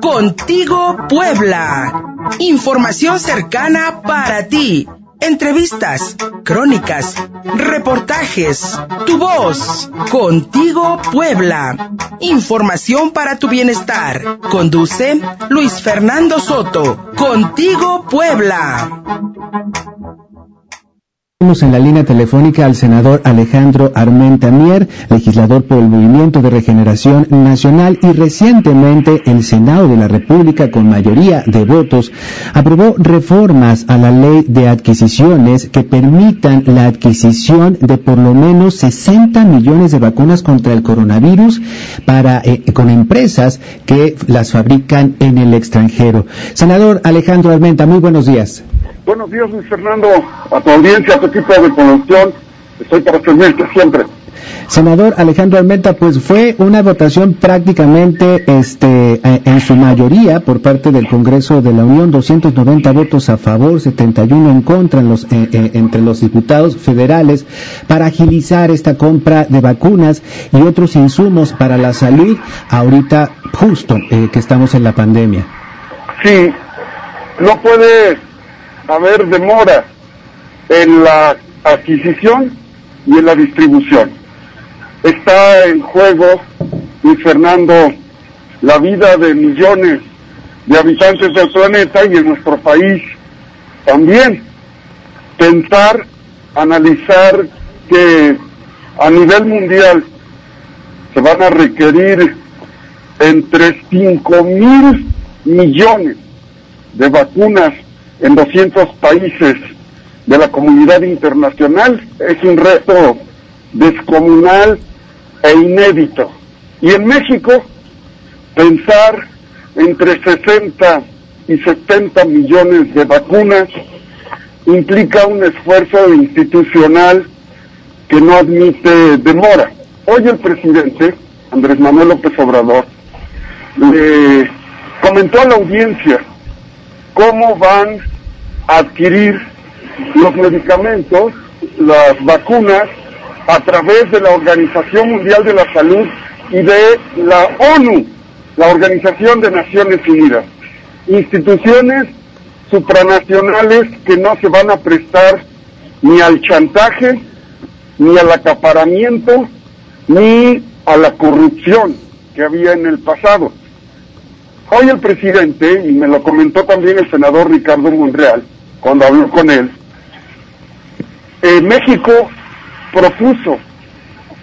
Contigo Puebla. Información cercana para ti. Entrevistas, crónicas, reportajes, tu voz. Contigo Puebla. Información para tu bienestar. Conduce Luis Fernando Soto. Contigo Puebla. En la línea telefónica al senador Alejandro Armenta Mier, legislador por el Movimiento de Regeneración Nacional y recientemente el Senado de la República con mayoría de votos aprobó reformas a la ley de adquisiciones que permitan la adquisición de por lo menos 60 millones de vacunas contra el coronavirus para eh, con empresas que las fabrican en el extranjero. Senador Alejandro Armenta, muy buenos días. Buenos días, Luis Fernando, a tu audiencia, a tu equipo de producción. Estoy para servirte siempre. Senador Alejandro Almenta, pues fue una votación prácticamente este, eh, en su mayoría por parte del Congreso de la Unión, 290 votos a favor, 71 en contra en los, eh, eh, entre los diputados federales para agilizar esta compra de vacunas y otros insumos para la salud ahorita justo que estamos en la pandemia. Sí, no puede haber demora en la adquisición y en la distribución. Está en juego, Luis Fernando, la vida de millones de habitantes del planeta y en nuestro país también. Pensar, analizar que a nivel mundial se van a requerir entre 5 mil millones de vacunas en 200 países de la comunidad internacional es un reto descomunal e inédito. Y en México, pensar entre 60 y 70 millones de vacunas implica un esfuerzo institucional que no admite demora. Hoy el presidente, Andrés Manuel López Obrador, le comentó a la audiencia cómo van adquirir los medicamentos, las vacunas, a través de la Organización Mundial de la Salud y de la ONU, la Organización de Naciones Unidas. Instituciones supranacionales que no se van a prestar ni al chantaje, ni al acaparamiento, ni a la corrupción que había en el pasado. Hoy el presidente, y me lo comentó también el senador Ricardo Monreal, cuando habló con él, eh, México propuso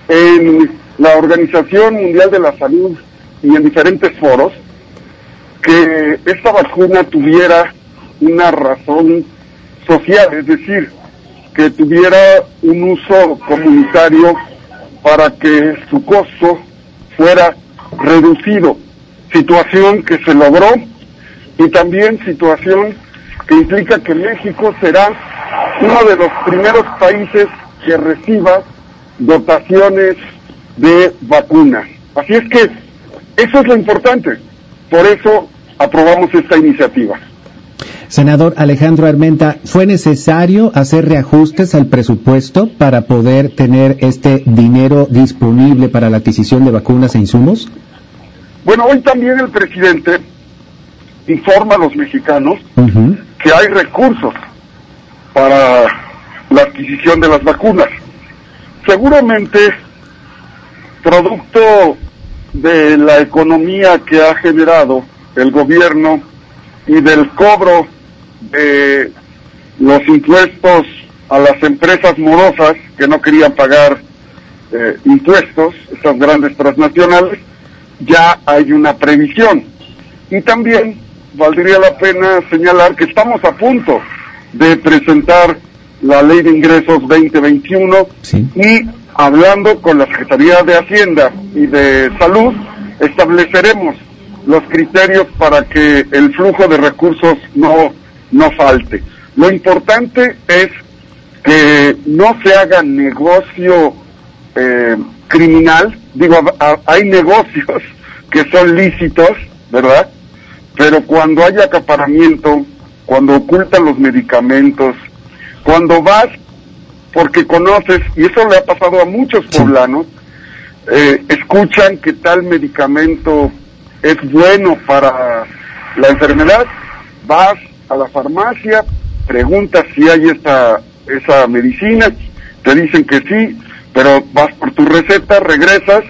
en la Organización Mundial de la Salud y en diferentes foros que esta vacuna tuviera una razón social, es decir, que tuviera un uso comunitario para que su costo fuera reducido situación que se logró y también situación que implica que México será uno de los primeros países que reciba dotaciones de vacunas. Así es que eso es lo importante. Por eso aprobamos esta iniciativa. Senador Alejandro Armenta, ¿fue necesario hacer reajustes al presupuesto para poder tener este dinero disponible para la adquisición de vacunas e insumos? Bueno, hoy también el presidente informa a los mexicanos que hay recursos para la adquisición de las vacunas. Seguramente, producto de la economía que ha generado el gobierno y del cobro de los impuestos a las empresas morosas que no querían pagar eh, impuestos, esas grandes transnacionales, ya hay una previsión. Y también valdría la pena señalar que estamos a punto de presentar la Ley de Ingresos 2021 y hablando con la Secretaría de Hacienda y de Salud, estableceremos los criterios para que el flujo de recursos no, no falte. Lo importante es que no se haga negocio eh, criminal, digo, hay negocios que son lícitos, ¿verdad? Pero cuando hay acaparamiento, cuando ocultan los medicamentos, cuando vas porque conoces, y eso le ha pasado a muchos poblanos, eh, escuchan que tal medicamento es bueno para la enfermedad, vas a la farmacia, preguntas si hay esa, esa medicina, te dicen que sí, pero vas por tu receta, regresas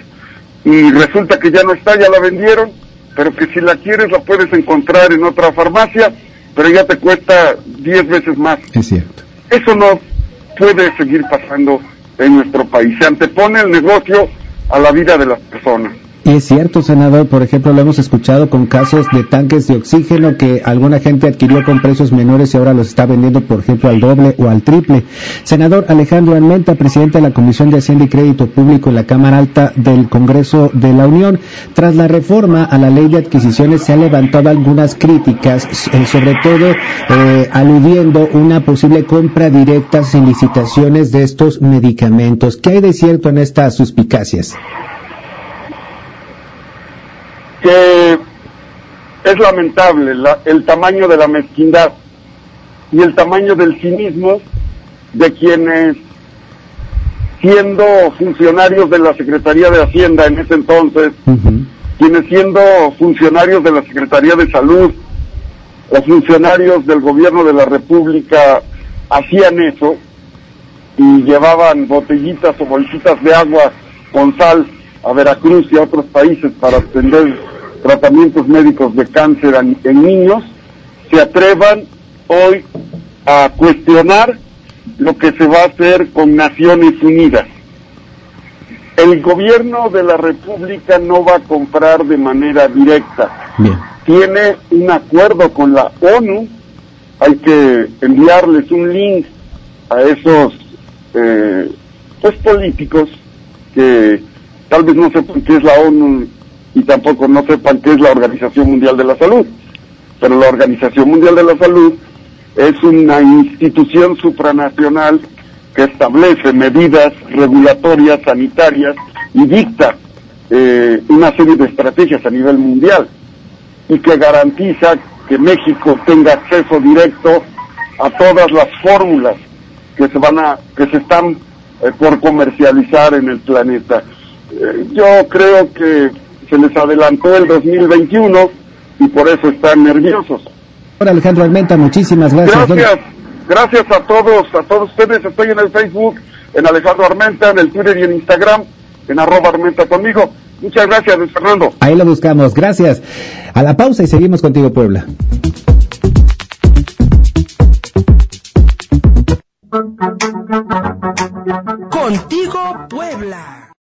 y resulta que ya no está, ya la vendieron, pero que si la quieres la puedes encontrar en otra farmacia, pero ya te cuesta 10 veces más. Es cierto. Eso no puede seguir pasando en nuestro país. Se antepone el negocio a la vida de las personas. Es cierto, senador, por ejemplo, lo hemos escuchado con casos de tanques de oxígeno que alguna gente adquirió con precios menores y ahora los está vendiendo, por ejemplo, al doble o al triple. Senador Alejandro Almenta, presidente de la Comisión de Hacienda y Crédito Público en la Cámara Alta del Congreso de la Unión, tras la reforma a la ley de adquisiciones se han levantado algunas críticas, eh, sobre todo eh, aludiendo una posible compra directa sin licitaciones de estos medicamentos. ¿Qué hay de cierto en estas suspicacias? Que es lamentable el tamaño de la mezquindad y el tamaño del cinismo de quienes, siendo funcionarios de la Secretaría de Hacienda en ese entonces, quienes siendo funcionarios de la Secretaría de Salud o funcionarios del gobierno de la República hacían eso y llevaban botellitas o bolsitas de agua con sal a Veracruz y a otros países para atender tratamientos médicos de cáncer en, niños, se atrevan hoy a cuestionar lo que se va a hacer con Naciones Unidas. El gobierno de la República no va a comprar de manera directa. Tiene un acuerdo con la ONU. Hay que enviarles un link a esos eh, pues políticos que tal vez no sepan qué es la ONU y tampoco no sepan qué es la Organización Mundial de la Salud. Pero la Organización Mundial de la Salud es una institución supranacional que establece medidas regulatorias sanitarias y dicta eh, una serie de estrategias a nivel mundial y que garantiza que México tenga acceso directo a todas las fórmulas que se van a que se están eh, por comercializar en el planeta. Eh, yo creo que se les adelantó el 2021 y por eso están nerviosos. Hola Alejandro Almenta, muchísimas gracias. Gracias, gracias a todos, a todos ustedes. Estoy en el Facebook, en Alejandro Armenta, en el Twitter y en Instagram, en arroba Armenta conmigo. Muchas gracias, Luis Fernando. Ahí lo buscamos, gracias. A la pausa y seguimos contigo, Puebla. Contigo, Puebla.